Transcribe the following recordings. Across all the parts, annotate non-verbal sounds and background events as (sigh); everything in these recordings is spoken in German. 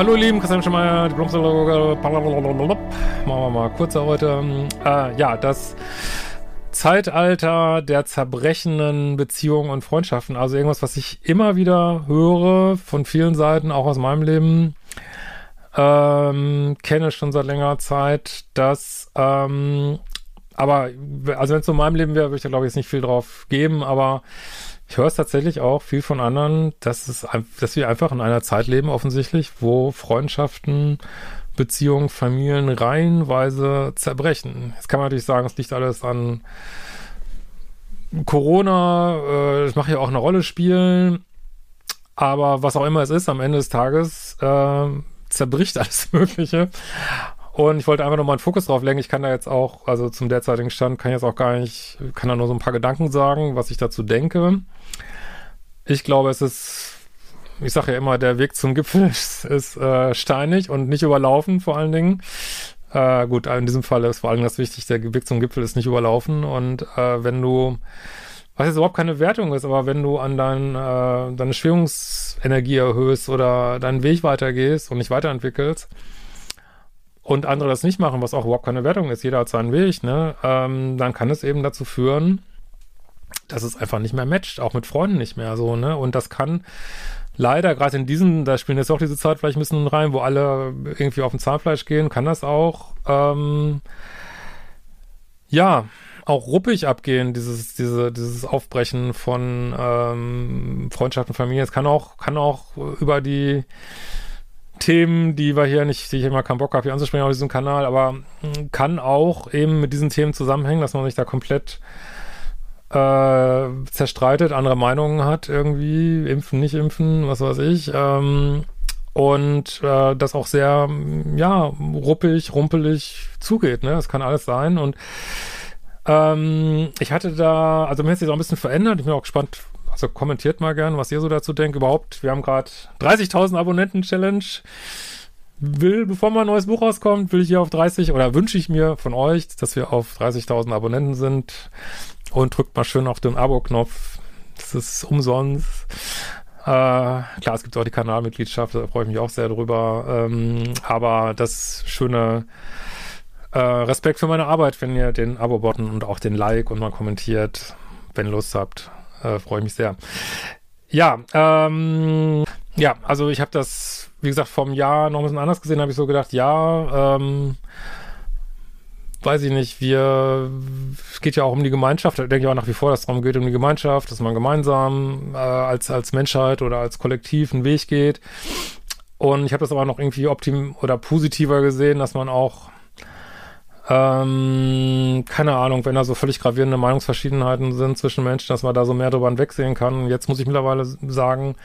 Hallo ihr Lieben, Christian Schemeier, Diplom-Psychologe. Machen wir mal kurzer heute. Äh, ja, das Zeitalter der zerbrechenden Beziehungen und Freundschaften. Also irgendwas, was ich immer wieder höre von vielen Seiten, auch aus meinem Leben. Ähm, kenne schon seit längerer Zeit, dass, ähm, aber, also wenn es so in meinem Leben wäre, würde ich da glaube ich jetzt nicht viel drauf geben, aber ich höre es tatsächlich auch viel von anderen, dass es, dass wir einfach in einer Zeit leben, offensichtlich, wo Freundschaften, Beziehungen, Familien reihenweise zerbrechen. Jetzt kann man natürlich sagen, es liegt alles an Corona, äh, das macht ja auch eine Rolle spielen, aber was auch immer es ist, am Ende des Tages äh, zerbricht (laughs) alles Mögliche. Und ich wollte einfach nochmal einen Fokus drauf lenken. Ich kann da jetzt auch, also zum derzeitigen Stand, kann ich jetzt auch gar nicht, kann da nur so ein paar Gedanken sagen, was ich dazu denke. Ich glaube, es ist, ich sage ja immer, der Weg zum Gipfel (laughs) ist, ist äh, steinig und nicht überlaufen, vor allen Dingen. Äh, gut, in diesem Fall ist vor allem das wichtig, der Weg zum Gipfel ist nicht überlaufen. Und äh, wenn du, was jetzt überhaupt keine Wertung ist, aber wenn du an dein, äh, deine Schwingungsenergie erhöhst oder deinen Weg weitergehst und nicht weiterentwickelst, und andere das nicht machen, was auch überhaupt keine Wertung ist, jeder hat seinen Weg, ne, ähm, dann kann es eben dazu führen, dass es einfach nicht mehr matcht, auch mit Freunden nicht mehr so, ne? Und das kann leider, gerade in diesen, da spielen jetzt auch diese Zeit vielleicht ein bisschen rein, wo alle irgendwie auf dem Zahnfleisch gehen, kann das auch, ähm, ja, auch ruppig abgehen, dieses, diese, dieses Aufbrechen von ähm, Freundschaften, Familien. Es kann auch, kann auch über die Themen, die wir hier nicht, die ich immer keinen Bock habe, hier anzusprechen auf diesem Kanal, aber hm, kann auch eben mit diesen Themen zusammenhängen, dass man sich da komplett äh, zerstreitet, andere Meinungen hat irgendwie, impfen, nicht impfen, was weiß ich. Ähm, und äh, das auch sehr, ja, ruppig, rumpelig zugeht, ne? Das kann alles sein. Und ähm, ich hatte da, also mir hat sich auch ein bisschen verändert. Ich bin auch gespannt, also kommentiert mal gern, was ihr so dazu denkt. Überhaupt, wir haben gerade 30.000 Abonnenten-Challenge. Will, bevor mal ein neues Buch rauskommt, will ich hier auf 30 oder wünsche ich mir von euch, dass wir auf 30.000 Abonnenten sind. Und drückt mal schön auf den Abo-Knopf. Das ist umsonst. Äh, klar, es gibt auch die Kanalmitgliedschaft, da freue ich mich auch sehr drüber. Ähm, aber das schöne äh, Respekt für meine Arbeit, wenn ihr den Abo-Button und auch den Like und mal kommentiert, wenn ihr Lust habt. Äh, Freue ich mich sehr. Ja, ähm, ja, also ich habe das, wie gesagt, vom Jahr noch ein bisschen anders gesehen, habe ich so gedacht, ja, ähm, weiß ich nicht, wir, es geht ja auch um die Gemeinschaft, da denke ich auch nach wie vor, dass es darum geht, um die Gemeinschaft, dass man gemeinsam äh, als, als Menschheit oder als Kollektiv einen Weg geht. Und ich habe das aber noch irgendwie optim oder positiver gesehen, dass man auch ähm, keine Ahnung, wenn da so völlig gravierende Meinungsverschiedenheiten sind zwischen Menschen, dass man da so mehr drüber hinwegsehen kann. Jetzt muss ich mittlerweile sagen,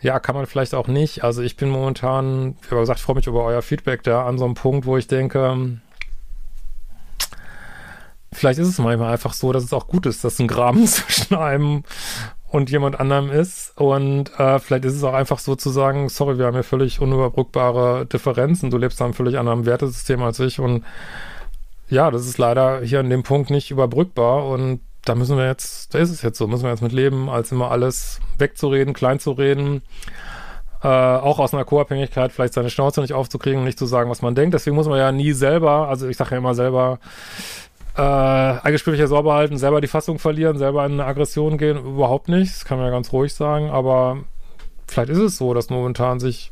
ja, kann man vielleicht auch nicht. Also ich bin momentan, wie gesagt, freue mich über euer Feedback da an so einem Punkt, wo ich denke, vielleicht ist es manchmal einfach so, dass es auch gut ist, dass ein Graben (laughs) zwischen einem und jemand anderem ist. Und äh, vielleicht ist es auch einfach so zu sagen, sorry, wir haben hier völlig unüberbrückbare Differenzen. Du lebst da einem völlig anderen Wertesystem als ich und ja, das ist leider hier an dem Punkt nicht überbrückbar und da müssen wir jetzt, da ist es jetzt so, müssen wir jetzt mit leben, als immer alles wegzureden, klein zu reden, äh, auch aus einer Co-Abhängigkeit vielleicht seine Schnauze nicht aufzukriegen und nicht zu sagen, was man denkt. Deswegen muss man ja nie selber, also ich sage ja immer selber, äh, Eigengespräche sauber halten, selber die Fassung verlieren, selber in eine Aggression gehen, überhaupt nicht. Das kann man ja ganz ruhig sagen, aber vielleicht ist es so, dass momentan sich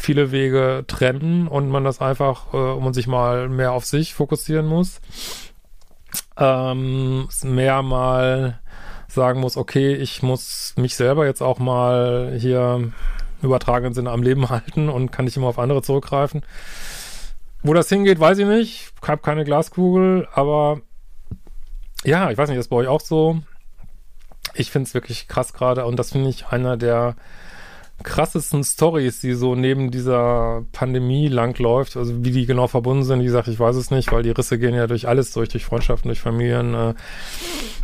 viele Wege trennen und man das einfach, äh, um sich mal mehr auf sich fokussieren muss. Ähm, mehr mal sagen muss, okay, ich muss mich selber jetzt auch mal hier übertragenen Sinne am Leben (laughs) halten und kann nicht immer auf andere zurückgreifen. Wo das hingeht, weiß ich nicht. Ich habe keine Glaskugel, aber ja, ich weiß nicht, das bei euch auch so. Ich finde es wirklich krass gerade und das finde ich einer der krassesten Stories, die so neben dieser Pandemie langläuft. Also wie die genau verbunden sind, wie gesagt, ich weiß es nicht, weil die Risse gehen ja durch alles durch, durch Freundschaften, durch Familien, äh,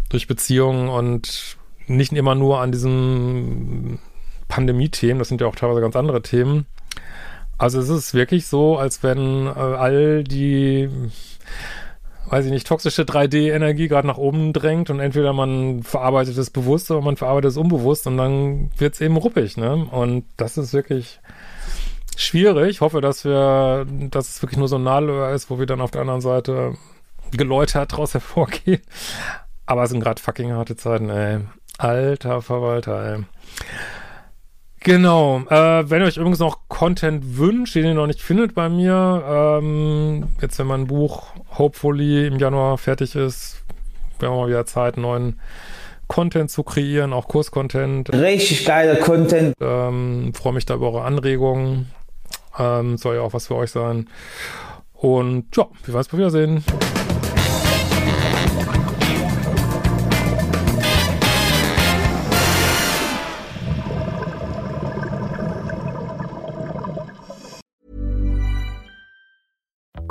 durch Beziehungen und nicht immer nur an diesen Pandemie-Themen, das sind ja auch teilweise ganz andere Themen. Also es ist wirklich so, als wenn äh, all die weiß ich nicht, toxische 3D-Energie gerade nach oben drängt und entweder man verarbeitet es bewusst oder man verarbeitet es unbewusst und dann wird es eben ruppig, ne? Und das ist wirklich schwierig. Ich hoffe, dass wir, dass es wirklich nur so ein Nadelöhr ist, wo wir dann auf der anderen Seite geläutert daraus (laughs) hervorgehen. Aber es sind gerade fucking harte Zeiten, ey. Alter Verwalter, ey. Genau. Äh, wenn ihr euch übrigens noch Content wünscht, den ihr noch nicht findet bei mir, ähm, jetzt wenn mein Buch hopefully im Januar fertig ist, wir haben mal wieder Zeit, neuen Content zu kreieren, auch Kurscontent. Richtig geiler Content. Ähm, Freue mich da über eure Anregungen. Ähm, soll ja auch was für euch sein. Und ja, wir werden uns mal wiedersehen.